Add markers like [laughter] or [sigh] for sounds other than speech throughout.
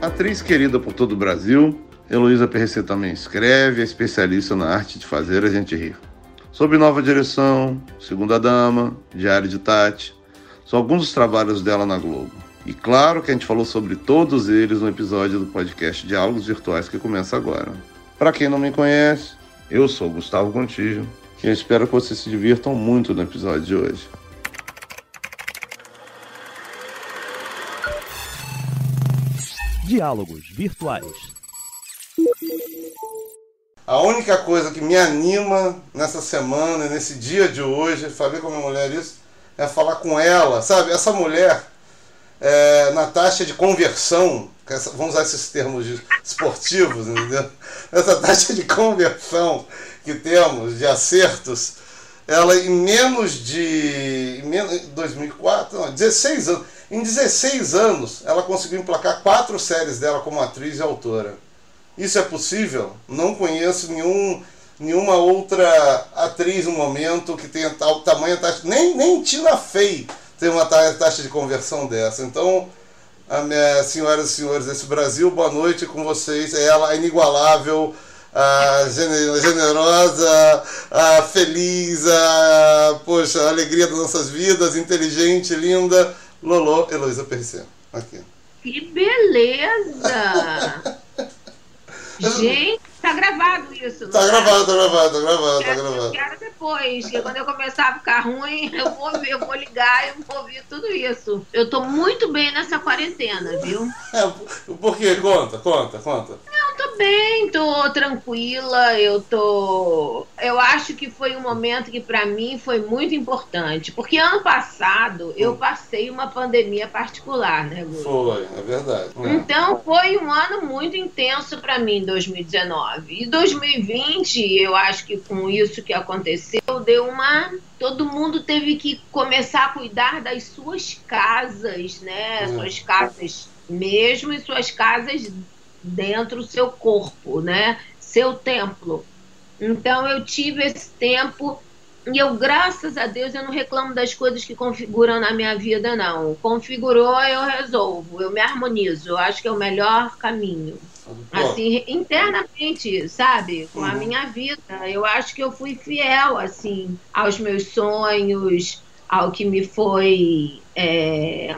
Atriz querida por todo o Brasil, Heloísa PRC também escreve, é especialista na arte de fazer a gente rir. Sobre Nova Direção, Segunda Dama, Diário de Tati, são alguns dos trabalhos dela na Globo. E claro que a gente falou sobre todos eles no episódio do podcast Diálogos Virtuais que começa agora. Para quem não me conhece, eu sou Gustavo Contígio e eu espero que vocês se divirtam muito no episódio de hoje. Diálogos Virtuais a única coisa que me anima nessa semana, nesse dia de hoje, falei com a minha mulher isso, é falar com ela, sabe? Essa mulher, é, na taxa de conversão, vamos usar esses termos esportivos, entendeu? Essa taxa de conversão que temos, de acertos, ela em menos de. Em 2004, não, 16 anos. Em 16 anos, ela conseguiu emplacar quatro séries dela como atriz e autora. Isso é possível? Não conheço nenhum, nenhuma outra atriz no momento que tenha tal tamanho taxa. Nem, nem Tina Fey tem uma taxa de conversão dessa. Então, minha, senhoras e senhores desse Brasil, boa noite com vocês. É ela, a inigualável, a generosa, a feliz, a, poxa, a alegria das nossas vidas, inteligente, linda, Lolo Heloísa Percê. Aqui. Que beleza! [laughs] Gente, tá gravado isso. Tá, tá gravado, tá gravado, tá gravado, tá gravado. Quero depois, que quando eu começar a ficar ruim, eu vou ver, eu vou ligar e vou ouvir tudo isso. Eu tô muito bem nessa quarentena, viu? É, por quê? Conta, conta, conta. Não, tô bem, tô tranquila, eu tô. Eu acho que foi um momento que para mim foi muito importante. Porque ano passado eu hum. passei uma pandemia particular, né, Gu? Foi, é verdade. É. Então foi um ano muito intenso para mim, 2019. E 2020, eu acho que com isso que aconteceu, deu uma. Todo mundo teve que começar a cuidar das suas casas, né? Uhum. Suas casas mesmo e suas casas dentro do seu corpo, né? Seu templo. Então eu tive esse tempo e eu, graças a Deus, eu não reclamo das coisas que configuram na minha vida, não. Configurou, eu resolvo, eu me harmonizo. Eu acho que é o melhor caminho. Assim, internamente, sabe? Com a uhum. minha vida. Eu acho que eu fui fiel, assim, aos meus sonhos, ao que me foi. É...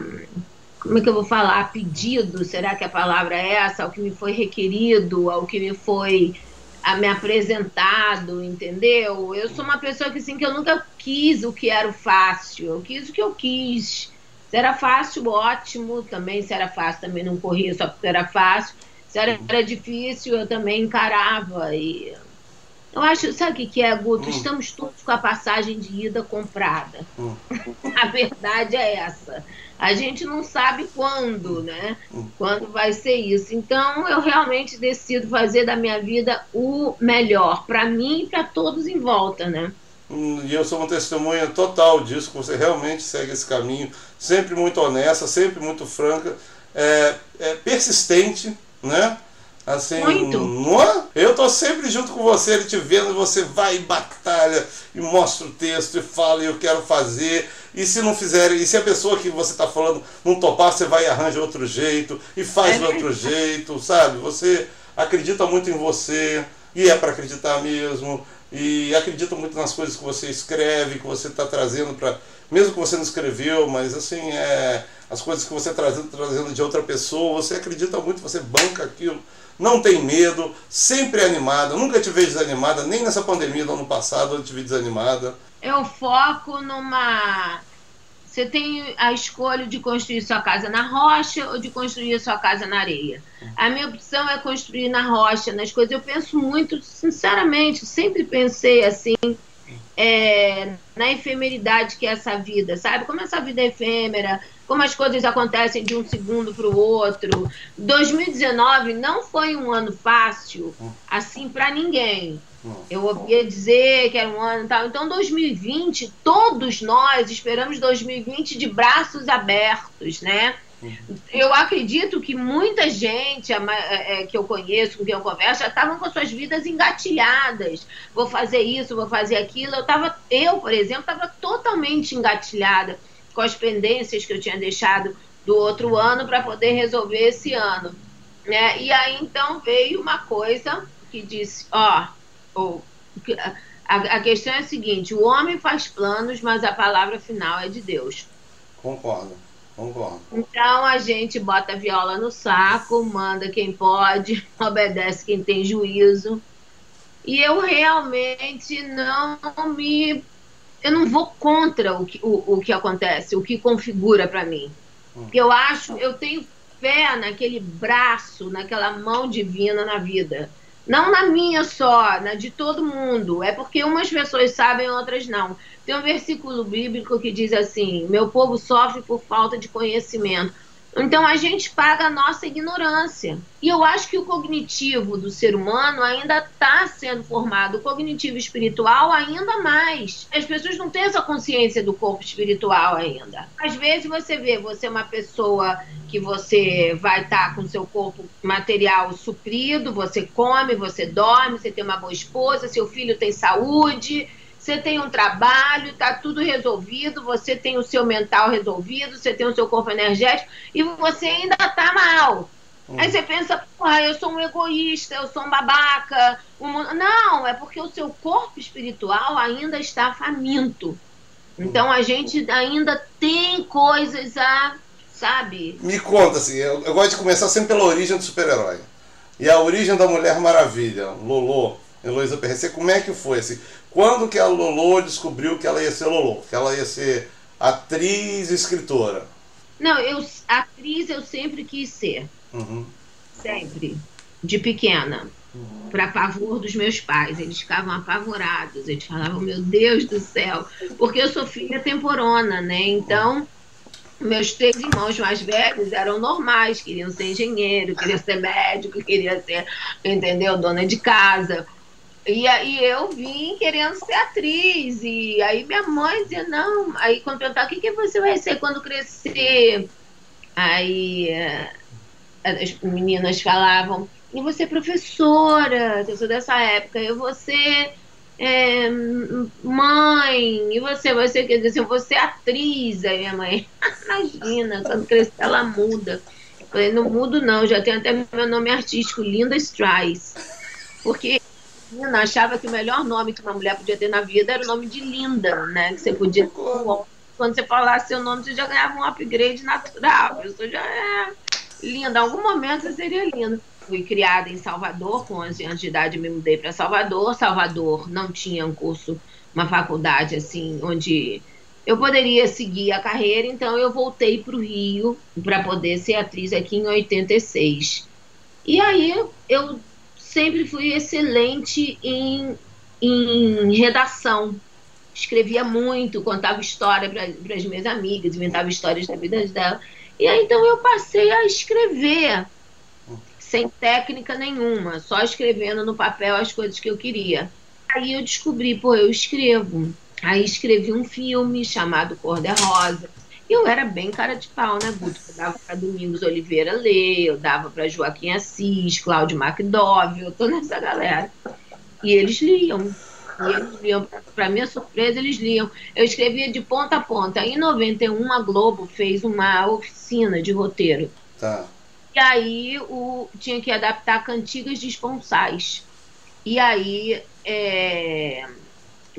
Como é que eu vou falar? Pedido, será que a palavra é essa? Ao que me foi requerido, ao que me foi a me apresentado, entendeu? Eu sou uma pessoa que assim que eu nunca quis o que era o fácil, eu quis o que eu quis. Se era fácil, ótimo. Também se era fácil, também não corria só porque era fácil. Se era, era difícil, eu também encarava. E eu acho, sabe o que, que é, Guto? Hum. Estamos todos com a passagem de ida comprada. Hum. [laughs] a verdade é essa. A gente não sabe quando, né? Hum. Quando vai ser isso. Então, eu realmente decido fazer da minha vida o melhor para mim e para todos em volta, né? Hum, e eu sou uma testemunha total disso, que você realmente segue esse caminho, sempre muito honesta, sempre muito franca, é, é persistente, né? Assim, Muito. Não, é? eu tô sempre junto com você, ele te vendo, você vai e batalha e mostra o texto e fala, e eu quero fazer. E se não fizer, e se a pessoa que você está falando não topar, você vai e arranja outro jeito e faz é de outro jeito, sabe? Você acredita muito em você e é para acreditar mesmo. E acredita muito nas coisas que você escreve, que você está trazendo para. Mesmo que você não escreveu, mas assim, é, as coisas que você está trazendo, trazendo de outra pessoa, você acredita muito, você banca aquilo não tem medo, sempre animada. Nunca te vejo desanimada, nem nessa pandemia do ano passado eu te vi desanimada. Eu foco numa. Você tem a escolha de construir sua casa na rocha ou de construir sua casa na areia. A minha opção é construir na rocha, nas coisas. Eu penso muito, sinceramente, sempre pensei assim, é, na efemeridade que é essa vida, sabe? Como essa vida é efêmera, como as coisas acontecem de um segundo para o outro. 2019 não foi um ano fácil, assim, para ninguém. Eu ouvia dizer que era um ano e tal. Então, 2020, todos nós esperamos 2020 de braços abertos, né? Eu acredito que muita gente é, é, que eu conheço, com quem eu converso, já estavam com suas vidas engatilhadas. Vou fazer isso, vou fazer aquilo. Eu, tava, eu por exemplo, estava totalmente engatilhada com as pendências que eu tinha deixado do outro ano para poder resolver esse ano. Né? E aí então veio uma coisa que disse, ó, oh, a, a questão é a seguinte, o homem faz planos, mas a palavra final é de Deus. Concordo. Concordo. Então a gente bota a viola no saco, manda quem pode, [laughs] obedece quem tem juízo. E eu realmente não me. Eu não vou contra o que, o, o que acontece, o que configura para mim. Hum. Eu acho, eu tenho fé naquele braço, naquela mão divina na vida. Não na minha só, na de todo mundo. É porque umas pessoas sabem, outras não. Tem um versículo bíblico que diz assim: Meu povo sofre por falta de conhecimento. Então a gente paga a nossa ignorância. E eu acho que o cognitivo do ser humano ainda está sendo formado, o cognitivo espiritual ainda mais. As pessoas não têm essa consciência do corpo espiritual ainda. Às vezes você vê, você é uma pessoa que você vai estar tá com seu corpo material suprido, você come, você dorme, você tem uma boa esposa, seu filho tem saúde, você tem um trabalho, tá tudo resolvido, você tem o seu mental resolvido, você tem o seu corpo energético e você ainda tá mal. Hum. Aí você pensa, porra, eu sou um egoísta, eu sou um babaca. Um... Não, é porque o seu corpo espiritual ainda está faminto. Então a gente ainda tem coisas a, sabe? Me conta, assim, eu, eu gosto de começar sempre pela origem do super-herói. E a origem da Mulher Maravilha, Lolo, Heloísa Perrecê, como é que foi? Assim, quando que a Lolo descobriu que ela ia ser Lolo? Que ela ia ser atriz e escritora? Não, eu, atriz eu sempre quis ser. Uhum. Sempre. De pequena. Uhum. Para pavor dos meus pais. Eles ficavam apavorados. Eles falavam, meu Deus do céu. Porque eu sou filha temporona, né? Então, meus três irmãos mais velhos eram normais. Queriam ser engenheiro, queriam ser médico, queriam ser, entendeu? Dona de casa. E aí eu vim querendo ser atriz. E aí minha mãe dizia, não. Aí quando perguntava, o que, que você vai ser quando crescer? Aí eh, as meninas falavam, e você é professora, eu sou dessa época, eu vou ser é, mãe, e você, você quer dizer, você é atriz, aí minha mãe, [laughs] imagina, quando crescer ela muda. Eu falei, não mudo não, já tenho até meu nome artístico, Linda Strice. Porque menina achava que o melhor nome que uma mulher podia ter na vida era o nome de Linda, né? Que você podia. Quando você falasse seu nome, você já ganhava um upgrade natural. A pessoa já é linda. Em algum momento você seria linda. Fui criada em Salvador, com 11 anos de idade me mudei para Salvador. Salvador não tinha um curso, uma faculdade assim, onde eu poderia seguir a carreira, então eu voltei para o Rio para poder ser atriz aqui em 86. E aí eu sempre fui excelente em, em redação. Escrevia muito, contava história para as minhas amigas, inventava histórias da vida dela. E aí então eu passei a escrever sem técnica nenhuma, só escrevendo no papel as coisas que eu queria. Aí eu descobri, pô, eu escrevo. Aí escrevi um filme chamado Cor de Rosa, eu era bem cara de pau, né, Guto? Eu dava para Domingos Oliveira ler, eu dava para Joaquim Assis, Cláudio McDowell, eu tô nessa galera. E eles liam. E eles liam, para minha surpresa, eles liam. Eu escrevia de ponta a ponta. Em 91, a Globo fez uma oficina de roteiro. Tá. E aí o, tinha que adaptar cantigas de esponsais. E aí é,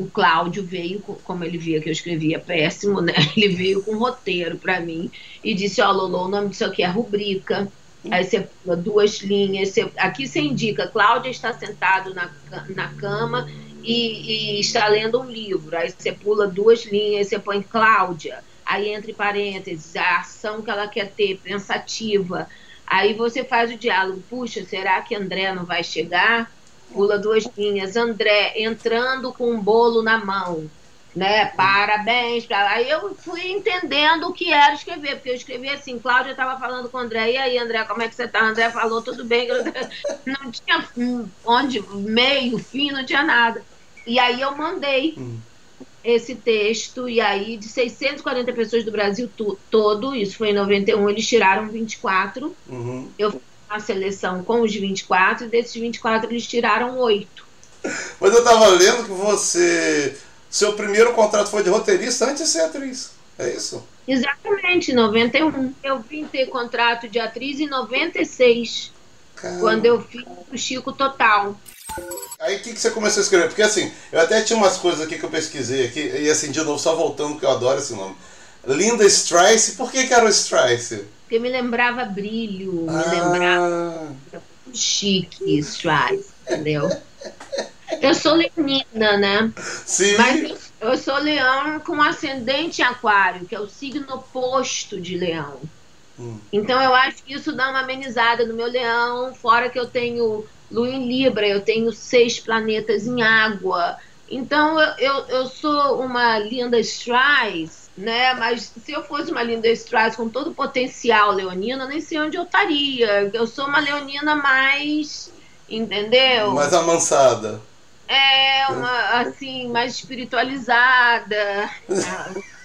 o Cláudio veio, como ele via que eu escrevia péssimo, né? [laughs] Ele veio com um roteiro para mim e disse: Ó, oh, Lolo, o nome disso aqui é rubrica. Aí você pula duas linhas. Você, aqui você indica: Cláudia está sentado na, na cama e, e, está lendo um livro. Aí você pula duas linhas, você põe Cláudia. Aí entre parênteses a ação que ela quer ter, pensativa. Aí você faz o diálogo: puxa, será que André não vai chegar? Pula duas linhas, André entrando com um bolo na mão, né? Parabéns para Aí eu fui entendendo o que era escrever, porque eu escrevi assim, Cláudia estava falando com o André, e aí, André, como é que você tá? André falou, tudo bem, [laughs] não tinha onde, meio, fim, não tinha nada. E aí eu mandei hum. esse texto, e aí de 640 pessoas do Brasil todo, isso foi em 91, eles tiraram 24. Uhum. Eu a seleção com os 24 e desses 24 eles tiraram oito. Mas eu tava lendo que você. Seu primeiro contrato foi de roteirista antes de ser atriz. É isso? Exatamente, 91. Eu vim ter contrato de atriz em 96. Caramba. quando eu fiz o Chico Total. Aí o que, que você começou a escrever? Porque assim, eu até tinha umas coisas aqui que eu pesquisei aqui, e assim, de novo, só voltando, que eu adoro esse nome. Linda Strice, por que, que era o Strice? Porque me lembrava brilho, ah. me lembrava chique Strice, entendeu? Eu sou leonina, né? Sim. Mas eu sou leão com ascendente aquário, que é o signo oposto de leão. Hum. Então eu acho que isso dá uma amenizada no meu leão, fora que eu tenho lua em Libra, eu tenho seis planetas em água. Então eu, eu, eu sou uma linda Strauss, né? Mas se eu fosse uma linda Strauss com todo o potencial leonina, nem sei onde eu estaria. Eu sou uma leonina mais, entendeu? Mais amansada. É, uma, assim, mais espiritualizada. [laughs]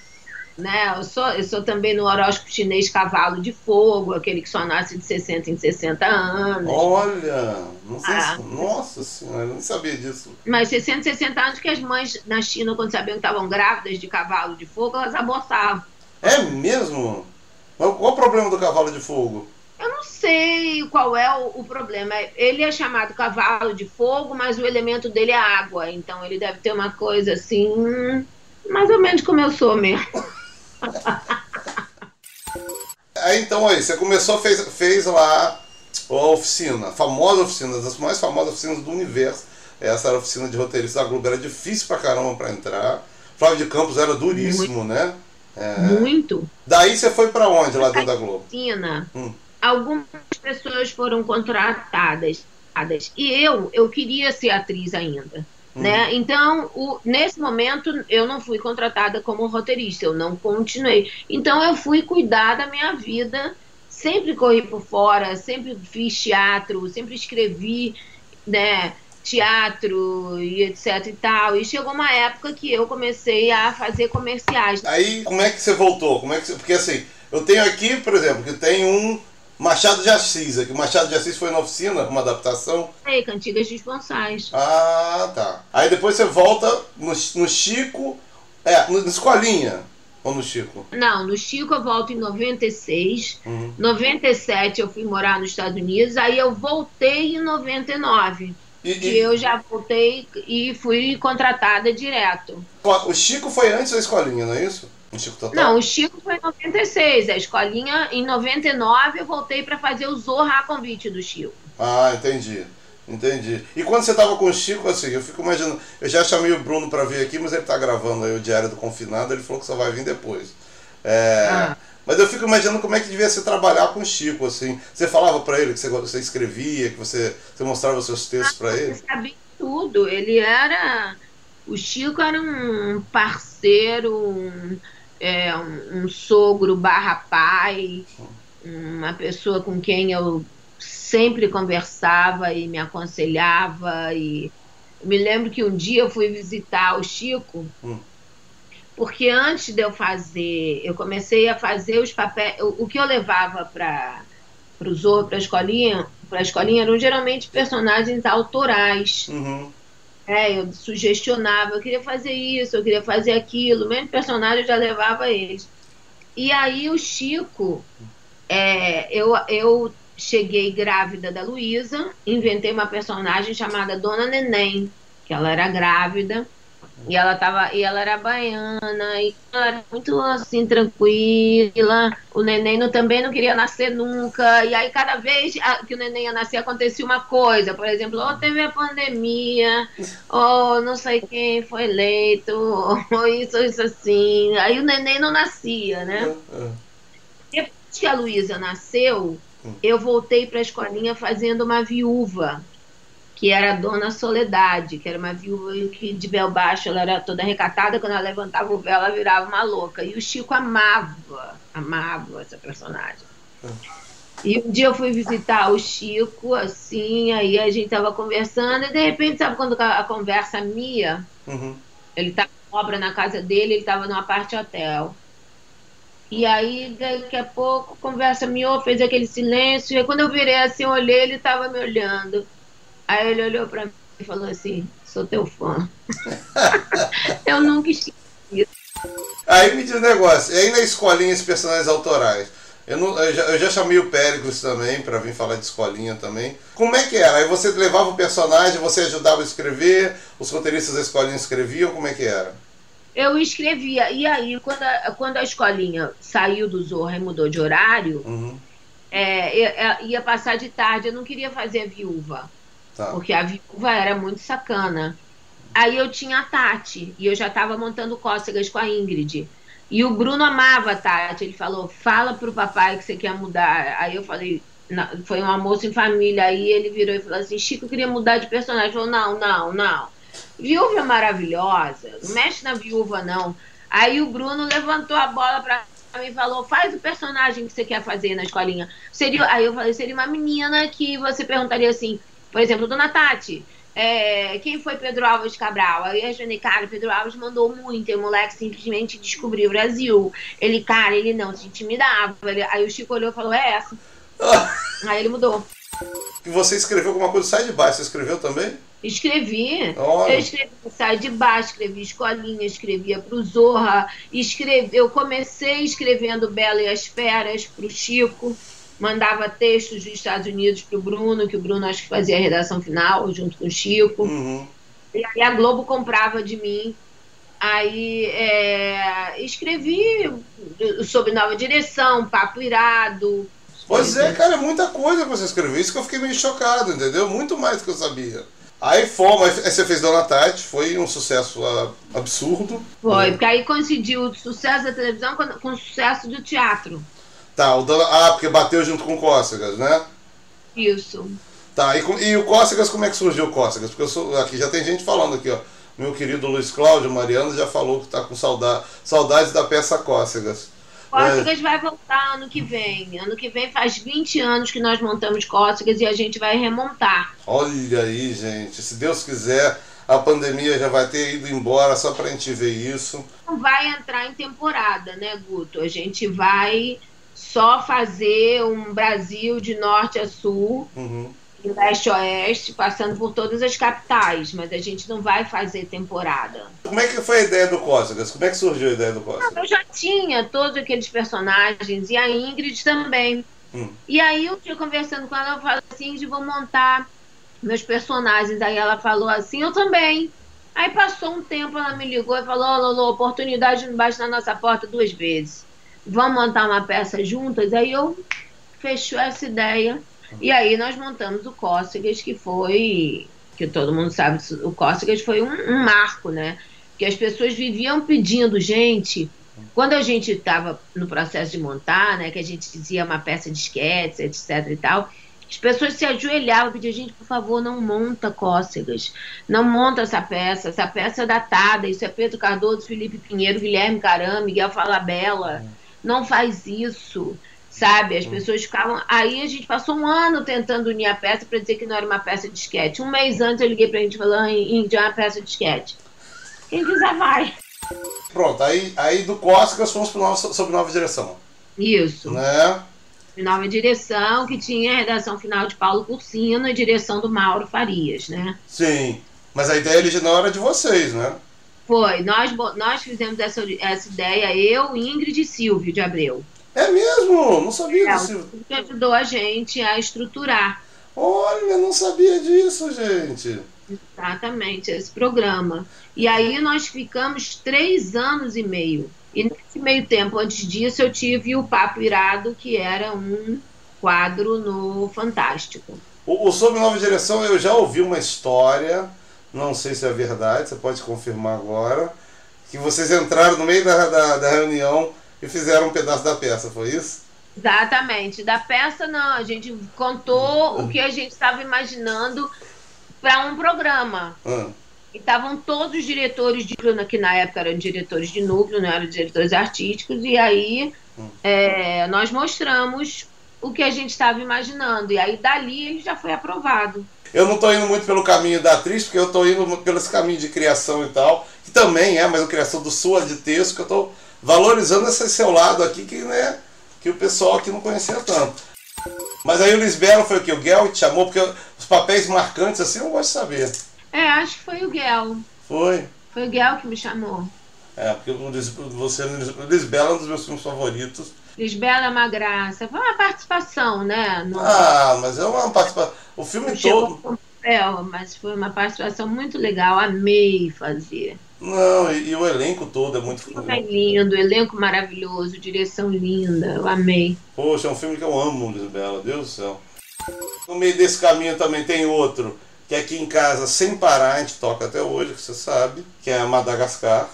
né? Eu sou, eu sou também no horóscopo chinês cavalo de fogo, aquele que só nasce de 60 em 60 anos. Olha, não sei ah. se, nossa senhora, eu não sabia disso. Mas 60, 60 anos que as mães na China, quando sabiam que estavam grávidas de cavalo de fogo, elas abortavam. É mesmo? Qual o problema do cavalo de fogo? Eu não sei qual é o, o, problema. Ele é chamado cavalo de fogo, mas o elemento dele é água. Então ele deve ter uma coisa assim, mais ou menos como eu sou mesmo. Aí então aí, você começou, fez, fez lá a oficina, a famosa oficina, das mais famosas oficinas do universo. Essa era a oficina de roteirista da Globo, era difícil pra caramba pra entrar. Flávio de Campos era duríssimo, Muito. né? É... Muito. Daí você foi para onde lá dentro da Globo? Oficina. Hum algumas pessoas foram contratadas. E eu, eu queria ser atriz ainda. Hum. Né? Então, o, nesse momento, eu não fui contratada como roteirista, eu não continuei. Então, eu fui cuidar da minha vida, sempre corri por fora, sempre fiz teatro, sempre escrevi né, teatro e etc e tal. E chegou uma época que eu comecei a fazer comerciais. Aí, como é que você voltou? Como é que você... Porque assim, eu tenho aqui, por exemplo, que tem um Machado de Assis, aqui. Machado de Assis foi na oficina, uma adaptação. É, Cantigas Dispensais. Ah, tá. Aí depois você volta no, no Chico. É, no, na escolinha. Ou no Chico? Não, no Chico eu volto em 96. Uhum. 97 eu fui morar nos Estados Unidos. Aí eu voltei em 99. E, e... eu já voltei e fui contratada direto. O Chico foi antes da escolinha, não é isso? O Chico Total? Não, o Chico foi em 96. A escolinha, em 99, eu voltei para fazer o Zorra a convite do Chico. Ah, entendi. Entendi. E quando você tava com o Chico, assim, eu fico imaginando. Eu já chamei o Bruno para vir aqui, mas ele tá gravando aí o Diário do Confinado, ele falou que só vai vir depois. É, ah. Mas eu fico imaginando como é que devia ser trabalhar com o Chico, assim. Você falava para ele que você, você escrevia, que você, você mostrava os seus textos ah, para ele? Eu sabia tudo. Ele era. O Chico era um parceiro, um é, um, um sogro barra pai, uma pessoa com quem eu sempre conversava e me aconselhava e me lembro que um dia eu fui visitar o Chico hum. porque antes de eu fazer eu comecei a fazer os papéis o, o que eu levava para o para a escolinha para a escolinha eram geralmente personagens autorais uhum. É, eu sugestionava, eu queria fazer isso, eu queria fazer aquilo, mesmo personagem já levava eles. E aí o Chico, é, eu, eu cheguei grávida da Luísa, inventei uma personagem chamada Dona Neném, que ela era grávida, e ela tava, e ela era baiana, e ela era muito assim, tranquila. O neném não, também não queria nascer nunca. E aí, cada vez que o neném ia nascer, acontecia uma coisa. Por exemplo, ou teve a pandemia, ou não sei quem foi eleito, ou isso, isso assim. Aí o neném não nascia, né? Depois que a Luísa nasceu, eu voltei para a escolinha fazendo uma viúva que era a Dona Soledade, que era uma viúva que de véu baixo ela era toda recatada, quando ela levantava o véu ela virava uma louca. E o Chico amava, amava essa personagem. E um dia eu fui visitar o Chico, assim, aí a gente tava conversando, e de repente, sabe quando a conversa mia? Uhum. Ele tava em obra na casa dele, ele tava numa parte hotel. E aí, daqui a pouco, conversa miou, fez aquele silêncio, e quando eu virei assim, eu olhei, ele tava me olhando. Aí ele olhou para mim e falou assim: sou teu fã. [laughs] eu nunca esqueci isso. Aí me diz um negócio, e aí na escolinha esses personagens autorais? Eu, não, eu, já, eu já chamei o Péricles também para vir falar de escolinha também. Como é que era? Aí você levava o personagem, você ajudava a escrever, os roteiristas da escolinha escreviam, como é que era? Eu escrevia. E aí, quando a, quando a escolinha saiu do Zorra e mudou de horário, uhum. é, ia passar de tarde. Eu não queria fazer a viúva. Tá. Porque a viúva era muito sacana. Aí eu tinha a Tati. E eu já estava montando cócegas com a Ingrid. E o Bruno amava a Tati. Ele falou: fala pro papai que você quer mudar. Aí eu falei: foi um almoço em família. Aí ele virou e falou assim: Chico, eu queria mudar de personagem. Falou: não, não, não. Viúva é maravilhosa. Não mexe na viúva, não. Aí o Bruno levantou a bola pra mim e falou: faz o personagem que você quer fazer na escolinha. Seria, aí eu falei: seria uma menina que você perguntaria assim, por exemplo, Dona Tati. É, quem foi Pedro Alves Cabral? Aí a Jane, cara, Pedro Alves mandou muito. E o moleque simplesmente descobriu o Brasil. Ele, cara, ele não se intimidava. Ele, aí o Chico olhou e falou: é essa. aí ele mudou. E você escreveu alguma coisa? Sai de baixo, você escreveu também? Escrevi. Olha. Eu escrevi Sai de Baixo, escrevi Escolinha, escrevia pro Zorra. Escrevi, eu comecei escrevendo Bela e as Feras pro Chico mandava textos dos Estados Unidos para o Bruno, que o Bruno acho que fazia a redação final junto com o Chico. Uhum. E aí a Globo comprava de mim. Aí é, escrevi sobre nova direção, papo irado. Pois é, cara, é muita coisa que você escreveu. Isso que eu fiquei meio chocado, entendeu? Muito mais do que eu sabia. Aí fomos, aí você fez Dona Tati, foi um sucesso absurdo. Foi, porque aí coincidiu o sucesso da televisão com, com o sucesso do teatro. Tá, o ah, porque bateu junto com o Cócegas, né? Isso. Tá, e, e o Cócegas, como é que surgiu o Cócegas? Porque eu sou, aqui já tem gente falando aqui, ó. Meu querido Luiz Cláudio Mariano já falou que tá com saudade, saudades da peça Cócegas. Cócegas é. vai voltar ano que vem. Ano que vem faz 20 anos que nós montamos Cócegas e a gente vai remontar. Olha aí, gente. Se Deus quiser, a pandemia já vai ter ido embora só pra gente ver isso. Não vai entrar em temporada, né, Guto? A gente vai só fazer um Brasil de norte a sul, uhum. de leste a oeste, passando por todas as capitais, mas a gente não vai fazer temporada. Como é que foi a ideia do Cócegas? Como é que surgiu a ideia do Cócegas? Eu já tinha todos aqueles personagens, e a Ingrid também. Hum. E aí eu fui conversando com ela, eu falei assim, Ingrid, vou montar meus personagens. Aí ela falou assim, eu também. Aí passou um tempo, ela me ligou e falou, oh, Lolo, oportunidade não bate na nossa porta duas vezes vamos montar uma peça juntas? Aí eu fechou essa ideia. E aí nós montamos o Cócegas, que foi, que todo mundo sabe, o Cócegas foi um, um marco, né? Que as pessoas viviam pedindo, gente, quando a gente estava no processo de montar, né, que a gente dizia uma peça de esquetes, etc e tal, as pessoas se ajoelhavam, pediam, gente, por favor, não monta Cócegas, não monta essa peça, essa peça é datada, isso é Pedro Cardoso, Felipe Pinheiro, Guilherme Caram, Miguel Falabella, não faz isso, sabe? As hum. pessoas ficavam. Aí a gente passou um ano tentando unir a peça para dizer que não era uma peça de esquete. Um mês antes eu liguei pra gente falando em Índia é uma peça de esquete. Quem quiser vai. Pronto, aí, aí do Cósicas fomos pro novo, sobre nova direção. Isso. Né? Nova direção, que tinha a redação final de Paulo Cursino e direção do Mauro Farias, né? Sim. Mas a ideia original era de vocês, né? Foi, nós, nós fizemos essa, essa ideia, eu, Ingrid e Silvio de Abreu. É mesmo? Não sabia é, disso. Que ajudou a gente a estruturar. Olha, não sabia disso, gente. Exatamente, esse programa. E aí nós ficamos três anos e meio. E nesse meio tempo, antes disso, eu tive o Papo Irado, que era um quadro no Fantástico. O, o Sob Nova Direção, eu já ouvi uma história não sei se é verdade, você pode confirmar agora, que vocês entraram no meio da, da, da reunião e fizeram um pedaço da peça, foi isso? Exatamente. Da peça, não. A gente contou o que a gente estava imaginando para um programa. Ah. E estavam todos os diretores de que na época eram diretores de núcleo, não eram diretores artísticos, e aí hum. é, nós mostramos o que a gente estava imaginando. E aí dali ele já foi aprovado. Eu não estou indo muito pelo caminho da atriz, porque eu estou indo pelo esse caminho de criação e tal, que também é, mas a criação do sua de texto, que eu estou valorizando esse seu lado aqui, que, né, que o pessoal aqui não conhecia tanto. Mas aí o Lisbelo foi o que? O Guel te chamou, porque os papéis marcantes assim eu não gosto de saber. É, acho que foi o Guel. Foi? Foi o Guel que me chamou. É, porque você, o Lisbelo é um dos meus filmes favoritos. Lisbela é uma graça. Foi uma participação, né? No... Ah, mas é uma participação. O filme Não todo. Papel, mas foi uma participação muito legal. Amei fazer. Não, e, e o elenco todo é muito. O é lindo, elenco maravilhoso, direção linda. Eu amei. Poxa, é um filme que eu amo, Lisbela. Deus do céu. No meio desse caminho também tem outro, que é aqui em casa, sem parar, a gente toca até hoje, que você sabe, que é Madagascar.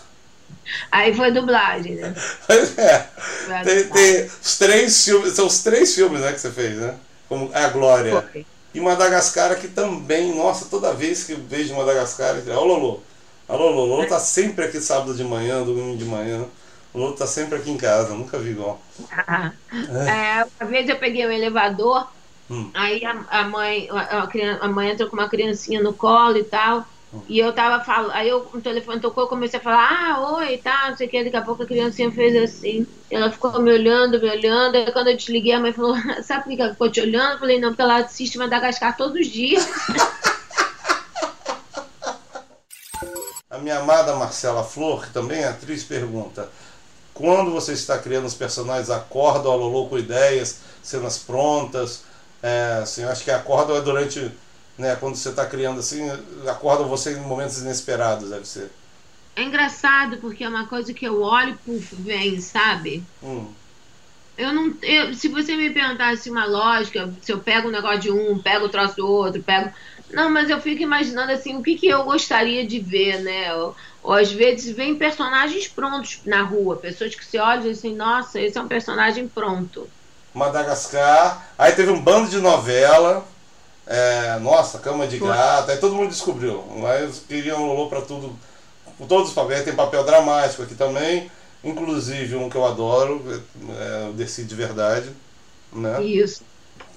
Aí foi dublagem, né? [laughs] Pois é. Tem, tem, os três filmes, são os três filmes né, que você fez, né? Como a Glória. Foi. E Madagascar que também, nossa, toda vez que vejo Madagascar, eu ó, Lolo. Alô, Lolo tá sempre aqui sábado de manhã, domingo de manhã. O Lolo tá sempre aqui em casa, nunca vi igual. Ah, é. uma vez eu peguei um elevador, hum. aí a, a mãe, a, a, mãe entrou com uma criancinha no colo e tal. E eu tava falando, aí eu, o telefone tocou, eu comecei a falar, ah, oi, tá, não sei o que, daqui a pouco a criancinha fez assim. Ela ficou me olhando, me olhando, aí quando eu desliguei, a mãe falou, [laughs] sabe por que ela ficou te olhando? Eu falei, não, porque ela assiste Madagascar todos os dias. a minha amada Marcela Flor, que também é atriz, pergunta, quando você está criando os personagens, acorda a Lolo com ideias, cenas prontas, é, assim, acho que acorda é durante né? Quando você está criando assim, acorda você em momentos inesperados, deve ser. É engraçado porque é uma coisa que eu olho e puf, vem, sabe? Hum. Eu não. Eu, se você me perguntasse uma lógica, se eu pego um negócio de um, pego o troço do outro, pego. Não, mas eu fico imaginando assim, o que, que eu gostaria de ver, né? Ou, ou às vezes vem personagens prontos na rua, pessoas que se olham e dizem assim, nossa, esse é um personagem pronto. Madagascar, aí teve um bando de novela, é, nossa, cama de gato, aí todo mundo descobriu. Mas queriam Lolo para tudo, todos os papéis. Tem papel dramático aqui também, inclusive um que eu adoro, é, o Desci de Verdade. Né? Isso.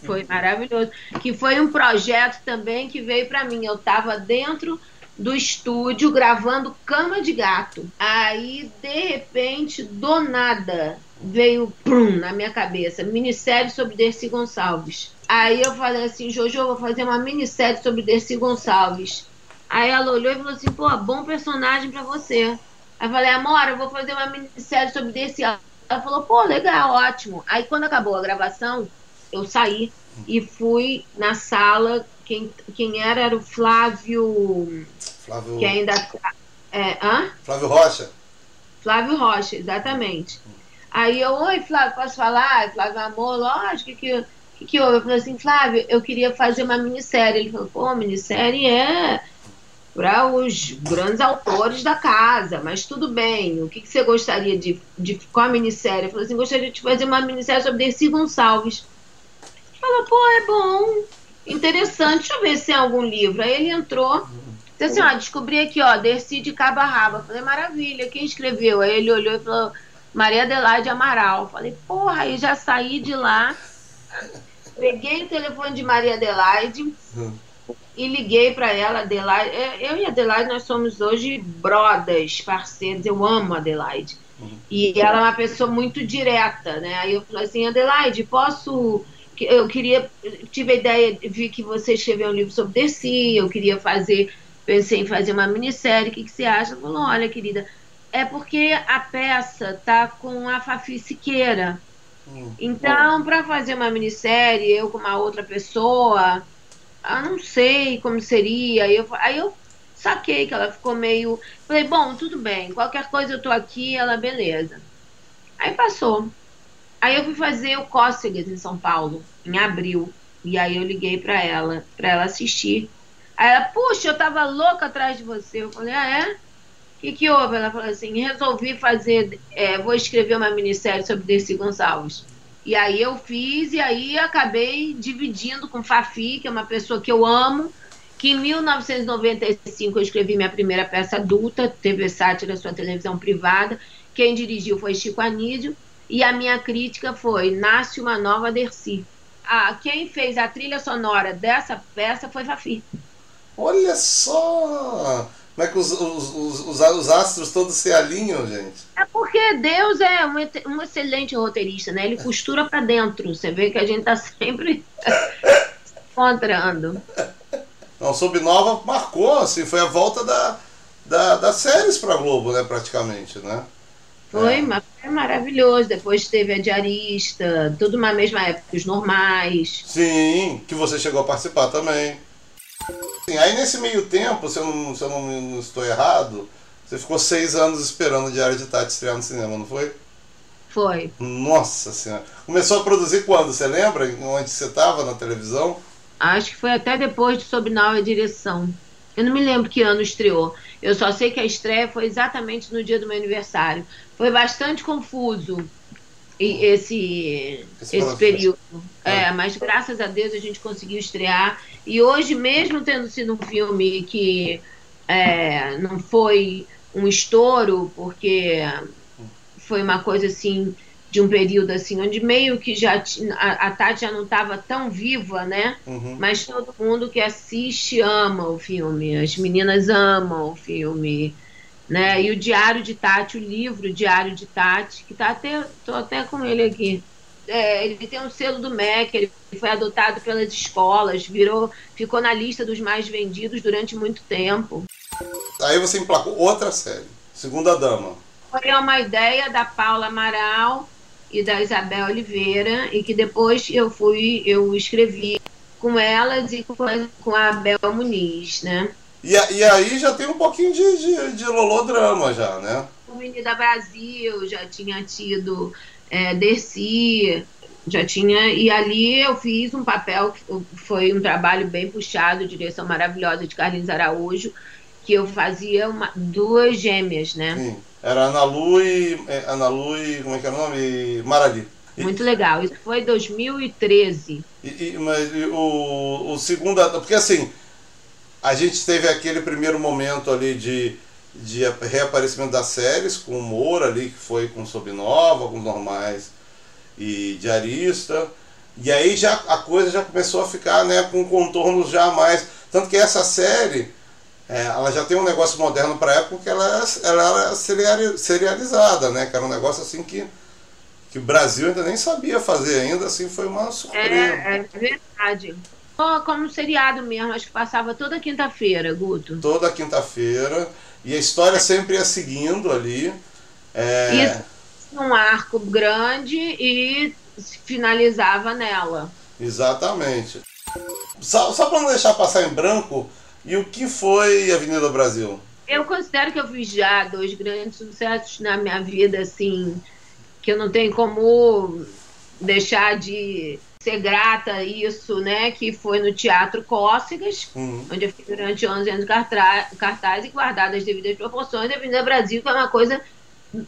Foi maravilhoso. Que foi um projeto também que veio para mim. Eu estava dentro do estúdio gravando Cama de Gato. Aí, de repente, do nada, veio prum, na minha cabeça, minissérie sobre Dercy Gonçalves. Aí eu falei assim, Jojo, vou fazer uma minissérie sobre Dercy Gonçalves. Aí ela olhou e falou assim, pô, bom personagem para você. Aí eu falei, Amora, eu vou fazer uma minissérie sobre Dercy. Ela falou, pô, legal, ótimo. Aí quando acabou a gravação, eu saí e fui na sala. Quem, quem era era o Flávio. Flávio. Que ainda. É, hã? Flávio Rocha. Flávio Rocha, exatamente. Aí eu, oi, Flávio, posso falar? Flávio, amor, lógico que que, que houve? Eu falei assim, Flávio, eu queria fazer uma minissérie. Ele falou, pô, minissérie é para os grandes autores da casa, mas tudo bem. O que, que você gostaria de, de qual a minissérie? Eu falei assim, gostaria de fazer uma minissérie sobre Dercy Gonçalves. Falou, pô, é bom, interessante, deixa eu ver se tem algum livro. Aí ele entrou, disse assim, ó, descobri aqui, ó, Dercy de Cabo. Eu falei, maravilha, quem escreveu? Aí ele olhou e falou, Maria Adelaide Amaral. Falei, porra, aí já saí de lá Peguei o telefone de Maria Adelaide hum. e liguei para ela, Adelaide. É, eu e a Adelaide, nós somos hoje brothers, parceiros. Eu amo a Adelaide. Hum. E ela é uma pessoa muito direta, né? Aí eu falei assim, Adelaide, posso. Eu queria. Tive a ideia, vi que você escreveu um livro sobre Dercy, eu queria fazer. Pensei em fazer uma minissérie, o que, que você acha? Ela falou, olha, querida, é porque a peça tá com a Fafi Siqueira. Então, para fazer uma minissérie, eu com uma outra pessoa, eu não sei como seria. Eu, aí eu saquei que ela ficou meio. Falei, bom, tudo bem, qualquer coisa eu tô aqui, ela, beleza. Aí passou. Aí eu fui fazer o Cócegas em São Paulo, em abril. E aí eu liguei para ela, para ela assistir. Aí ela, puxa, eu tava louca atrás de você. Eu falei, ah, é? O que, que houve? Ela falou assim: resolvi fazer, é, vou escrever uma minissérie sobre Dercy Gonçalves. E aí eu fiz, e aí acabei dividindo com Fafi, que é uma pessoa que eu amo, que em 1995 eu escrevi minha primeira peça adulta, TV Sátira, sua televisão privada. Quem dirigiu foi Chico Anísio, e a minha crítica foi Nasce uma nova Dercy. Ah, quem fez a trilha sonora dessa peça foi Fafi. Olha só! Como é que os, os, os, os, astros todos se alinham, gente? É porque Deus é um, um excelente roteirista, né? Ele costura para dentro. Você vê que a gente tá sempre se [laughs] encontrando. Não, Sob Nova marcou, assim, foi a volta da, da, das séries para Globo, né, praticamente, né? Foi, é. foi maravilhoso. Depois teve a diarista, tudo na mesma época, os normais. Sim, que você chegou a participar também. Aí nesse meio tempo, se eu não, se eu não, não estou errado, você ficou seis anos esperando o Diário de Tati estrear no cinema, não foi? Foi. Nossa Senhora. Começou a produzir quando? Você lembra? Onde você estava na televisão? Acho que foi até depois de Sob Nova Direção. Eu não me lembro que ano estreou. Eu só sei que a estreia foi exatamente no dia do meu aniversário. Foi bastante confuso esse, esse, esse período. É. é, mas graças a Deus a gente conseguiu estrear. E hoje, mesmo tendo sido um filme que é, não foi um estouro, porque foi uma coisa assim de um período assim onde meio que já a, a Tati já não estava tão viva, né? Uhum. Mas todo mundo que assiste ama o filme, as meninas amam o filme, né? E o Diário de Tati, o livro Diário de Tati, que tá até tô até com ele aqui. É, ele tem um selo do MEC, ele foi adotado pelas escolas, virou, ficou na lista dos mais vendidos durante muito tempo. Aí você emplacou outra série, Segunda Dama. Foi uma ideia da Paula Amaral e da Isabel Oliveira e que depois eu fui, eu escrevi com elas e com a, com a Abel Muniz, né? E, e aí já tem um pouquinho de, de, de lolodrama já, né? Avenida Brasil, já tinha tido é, Dercy, já tinha. E ali eu fiz um papel, foi um trabalho bem puxado, direção maravilhosa de Carlinhos Araújo, que eu fazia uma, duas gêmeas, né? Sim. Era Ana Lu e. É, Ana Lu e. Como é que era o nome? Marali. Muito legal. Isso foi 2013. E, e, mas e o, o segundo. Porque assim, a gente teve aquele primeiro momento ali de, de reaparecimento das séries, com humor ali, que foi com Sobnova, com normais e diarista. E aí já a coisa já começou a ficar né, com contornos já mais. Tanto que essa série é, ela já tem um negócio moderno para época que ela, ela era serializada, né? Que era um negócio assim que, que o Brasil ainda nem sabia fazer ainda, assim foi uma surpresa. É, é verdade. Como seriado mesmo, acho que passava toda quinta-feira, Guto. Toda quinta-feira. E a história sempre ia seguindo ali. É... Isso, um arco grande e finalizava nela. Exatamente. Só, só para não deixar passar em branco, e o que foi Avenida Brasil? Eu considero que eu fiz já dois grandes sucessos na minha vida, assim, que eu não tenho como deixar de ser grata a isso, né? Que foi no Teatro Cócegas, uhum. onde eu fiquei durante 11 anos cartaz e guardado as devidas proporções. A Avenida Brasil, que é uma coisa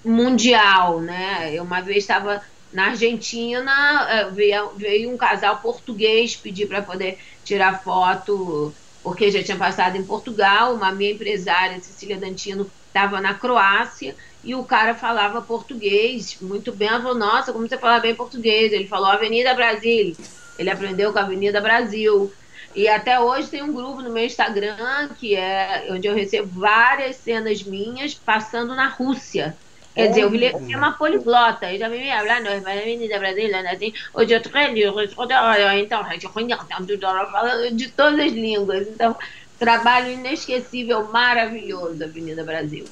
mundial, né? Eu uma vez estava na Argentina, eh, veio, veio um casal português pedir para poder tirar foto porque já tinha passado em Portugal, uma minha empresária, Cecília Dantino, estava na Croácia e o cara falava português muito bem. Ela falou, nossa, como você fala bem português? Ele falou Avenida Brasil. Ele aprendeu com a Avenida Brasil. E até hoje tem um grupo no meu Instagram que é onde eu recebo várias cenas minhas passando na Rússia. Quer dizer, eu é uma poliglota. Eu já me falar, não, mas Avenida Brasileira, assim, hoje eu então, falando de todas as línguas. Então, trabalho inesquecível, maravilhoso, Avenida Brasil.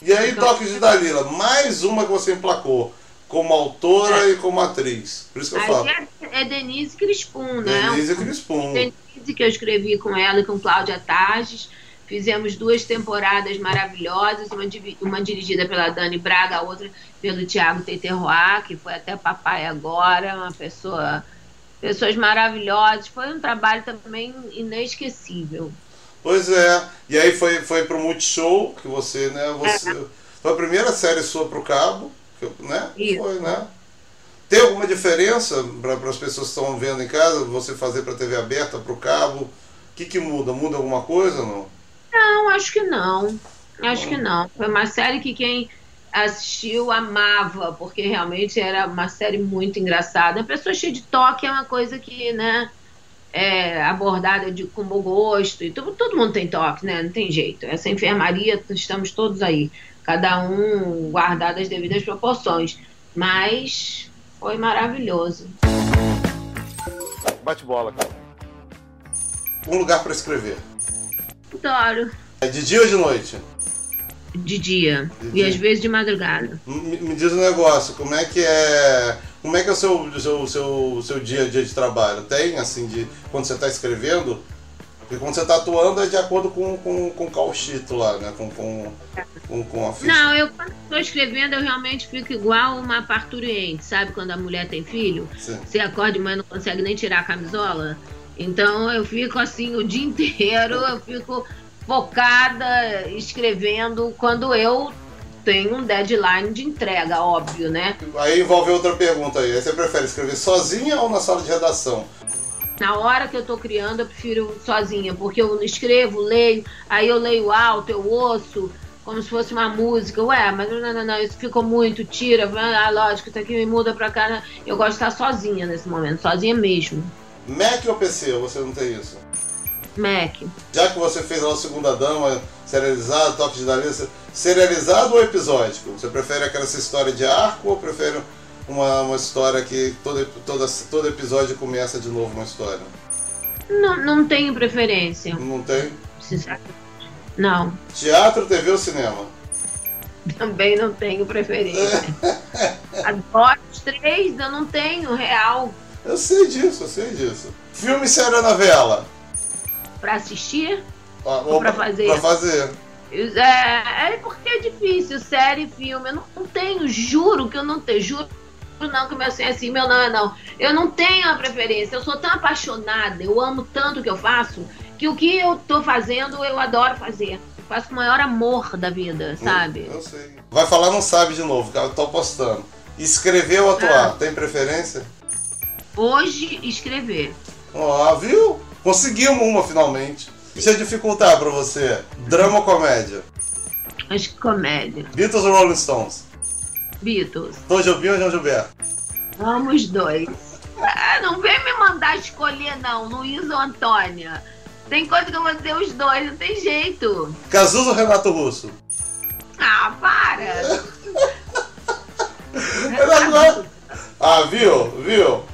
E aí, Toques de Dalila, mais uma que você emplacou como autora é. e como atriz. Por isso que eu falo. É, é Denise Crispum, né? Denise Crispum. Denise, que eu escrevi com ela e com Cláudia Tages. Fizemos duas temporadas maravilhosas, uma, uma dirigida pela Dani Braga, a outra pelo Tiago Teterroá, que foi até papai agora, uma pessoa, pessoas maravilhosas. Foi um trabalho também inesquecível. Pois é. E aí foi, foi pro Multishow, que você, né? Você, é. Foi a primeira série sua pro cabo, né? Isso. Foi, né? Tem alguma diferença para as pessoas que estão vendo em casa, você fazer para TV aberta, para o cabo? O que, que muda? Muda alguma coisa não? Não, acho que não. Acho que não. Foi uma série que quem assistiu amava, porque realmente era uma série muito engraçada. A pessoa cheia de toque é uma coisa que, né, é abordada de, com bom gosto. E todo, todo mundo tem toque, né? Não tem jeito. Essa enfermaria, estamos todos aí. Cada um guardado as devidas proporções. Mas foi maravilhoso. Bate bola, cara. Um lugar para escrever. Adoro. É de dia ou de noite? De dia. De e dia. às vezes de madrugada. Me, me diz um negócio, como é que é. Como é que é o seu, seu, seu, seu dia a dia de trabalho? Tem, assim, de quando você está escrevendo? Porque quando você está atuando é de acordo com, com, com o calchito lá, né? Com, com, com, com a ficha. Não, eu quando estou escrevendo, eu realmente fico igual uma parturiente, sabe? Quando a mulher tem filho, Sim. você acorda e não consegue nem tirar a camisola. Então eu fico assim o dia [laughs] inteiro, eu fico focada escrevendo quando eu tenho um deadline de entrega, óbvio, né? Aí envolve outra pergunta aí. Você prefere escrever sozinha ou na sala de redação? Na hora que eu tô criando, eu prefiro sozinha, porque eu escrevo, leio, aí eu leio alto, eu ouço, como se fosse uma música. Ué, mas não, não, não, isso ficou muito, tira, ah, lógico, isso aqui me muda pra cá. né? Eu gosto de estar sozinha nesse momento, sozinha mesmo. Mac ou PC? Você não tem isso? Mac. Já que você fez lá o Segunda Dama, serializado, Toque de Dalisa, serializado ou episódico? Você prefere aquela história de arco ou prefere uma, uma história que todo, toda, todo episódio começa de novo uma história? Não, não tenho preferência, Não tem? Não, Teatro, TV ou cinema? também não tenho preferência. [laughs] Adoro os três, eu não tenho real Eu sei disso, eu sei disso. Filme, série ou novela? Pra assistir. Ah, Ou pra fazer? Pra fazer. É, é porque é difícil, série, filme. Eu não, não tenho, juro que eu não tenho. Juro não que meu assim, assim, meu não é não. Eu não tenho a preferência. Eu sou tão apaixonada, eu amo tanto o que eu faço, que o que eu tô fazendo, eu adoro fazer. Eu faço com o maior amor da vida, sabe? Eu sei. Vai falar, não sabe de novo, cara. Eu tô apostando. Escrever ou atuar? Ah. Tem preferência? Hoje, escrever. Ó, viu? Conseguimos uma finalmente. Deixa eu dificultar pra você. Drama ou comédia? Acho que comédia. Beatles ou Rolling Stones? Beatles. Tom Jobim ou João Gilberto? Amo os dois. Ah, não vem me mandar escolher, não. Luiz ou Antônia. Tem coisa que eu vou dizer os dois, não tem jeito. Cazuza ou Renato Russo? Ah, para! [laughs] Renato- Ah, viu? Viu?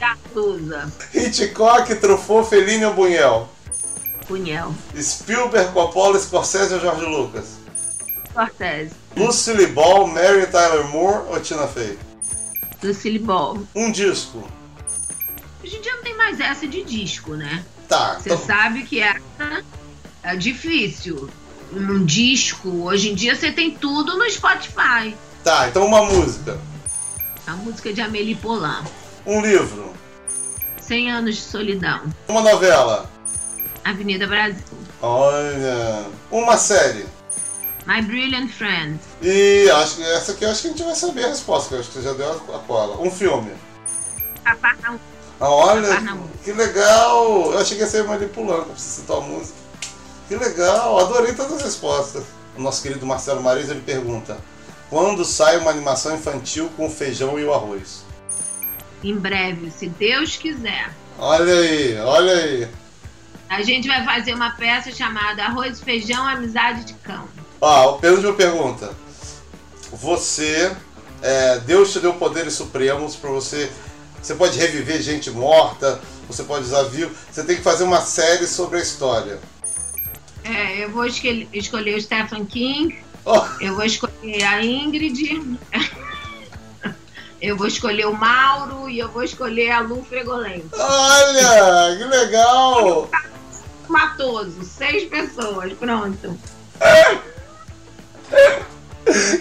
Hitchcock, Truffaut, Fellini ou Buñuel? Punhel. Spielberg, Coppola, Scorsese ou George Lucas? Cortez. Lucille Ball, Mary Tyler Moore ou Tina Fey? Lucille Ball. Um disco. Hoje em dia não tem mais essa de disco, né? Tá, Você então, sabe que essa é difícil. Um disco, hoje em dia você tem tudo no Spotify. tá, então uma música. A música de Amélie Poulain. Um livro. 100 anos de solidão. Uma novela. Avenida Brasil. Olha. Uma série. My Brilliant Friend. E acho que essa aqui eu acho que a gente vai saber a resposta, que eu acho que você já deu a cola. Um filme. Cafarnaum. Ah, olha, que legal! Eu achei que ia ser manipulando pra você citar a música. Que legal, adorei todas as respostas. O nosso querido Marcelo Mariz ele pergunta: Quando sai uma animação infantil com o feijão e o arroz? Em breve, se Deus quiser. Olha aí, olha aí. A gente vai fazer uma peça chamada Arroz e Feijão Amizade de Cão. Ó, penúltima pergunta. Você, é, Deus te deu poderes supremos para você. Você pode reviver gente morta, você pode usar vivo. Você tem que fazer uma série sobre a história. É, eu vou esque- escolher o Stephen King, Oh, eu vou escolher a Ingrid, eu vou escolher o Mauro e eu vou escolher a Lu Fregolento. olha, que legal! Matoso, seis pessoas, pronto.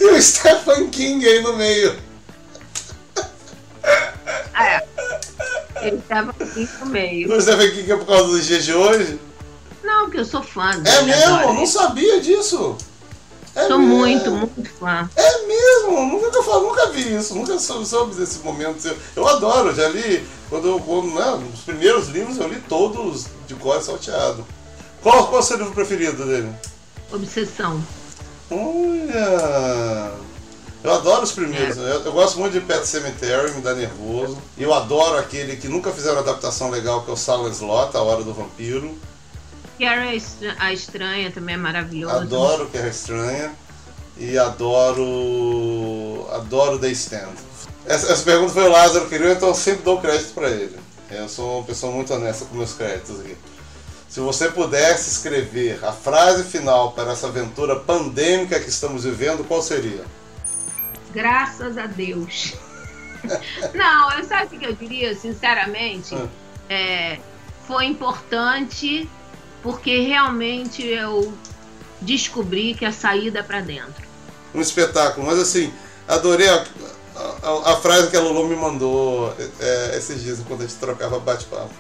E o Stephen King aí no meio. É. Ele estava aqui no meio. O Stephen King é por causa dos dias de hoje? Não, que eu sou fã dele. É mesmo? adoro Não ele. sabia disso. É Sou mesmo. muito, muito fã. É mesmo, nunca, falo, nunca vi isso, nunca soube, soube desse momento. Eu, eu adoro, já li, quando eu, quando, né, os primeiros livros eu li todos de cor e salteado. Qual, qual é o seu livro preferido dele? Obsessão. Olha! Eu adoro os primeiros, né? eu, eu gosto muito de Pet Cemetery, me dá nervoso. E eu adoro aquele que nunca fizeram adaptação legal, que é o Silent Slot, A Hora do Vampiro. Carrie Estra- a Estranha também é maravilhoso. Adoro Guerra Estranha e adoro. Adoro The Stand. Essa, essa pergunta foi o Lázaro que então eu sempre dou crédito pra ele. Eu sou uma pessoa muito honesta com meus créditos aqui. Se você pudesse escrever a frase final para essa aventura pandêmica que estamos vivendo, qual seria? Graças a Deus. [laughs] Não, eu sabe o que eu diria, sinceramente? Ah. É, foi importante porque realmente eu descobri que a saída é para dentro. Um espetáculo, mas assim, adorei a, a, a frase que a Lulu me mandou é, esses dias enquanto a gente trocava bate-papo.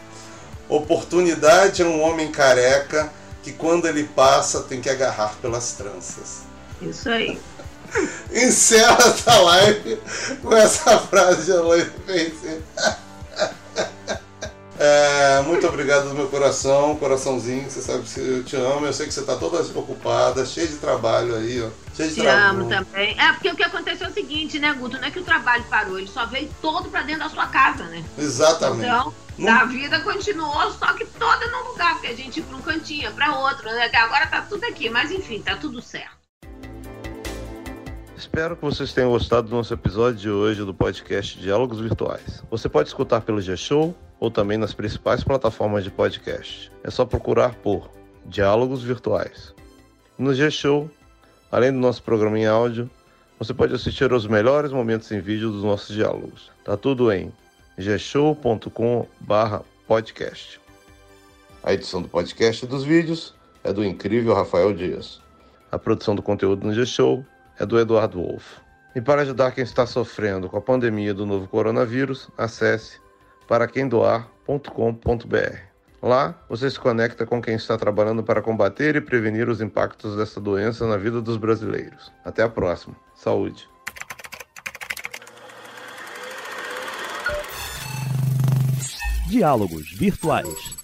Oportunidade é um homem careca que quando ele passa tem que agarrar pelas tranças. Isso aí. [laughs] Encerra essa live com essa frase de Aloysio Pense. [laughs] É, muito obrigado do meu coração, coraçãozinho. Você sabe que eu te amo. Eu sei que você está toda ocupada, cheia de trabalho aí, ó. Cheia de te trabalho. amo também. É, porque o que aconteceu é o seguinte, né, Guto? Não é que o trabalho parou, ele só veio todo para dentro da sua casa, né? Exatamente. Então, a vida continuou, só que toda num lugar, porque a gente ia para um cantinho, para outro, né? Que agora tá tudo aqui, mas enfim, tá tudo certo. Espero que vocês tenham gostado do nosso episódio de hoje do podcast Diálogos Virtuais. Você pode escutar pelo G-Show ou também nas principais plataformas de podcast. É só procurar por Diálogos Virtuais. No G-Show, além do nosso programa em áudio, você pode assistir aos melhores momentos em vídeo dos nossos diálogos. Tá tudo em gshow.com/podcast. A edição do podcast e dos vídeos é do incrível Rafael Dias. A produção do conteúdo no G-Show é do Eduardo Wolff. E para ajudar quem está sofrendo com a pandemia do novo coronavírus, acesse paraquemdoar.com.br. Lá, você se conecta com quem está trabalhando para combater e prevenir os impactos dessa doença na vida dos brasileiros. Até a próxima. Saúde. Diálogos Virtuais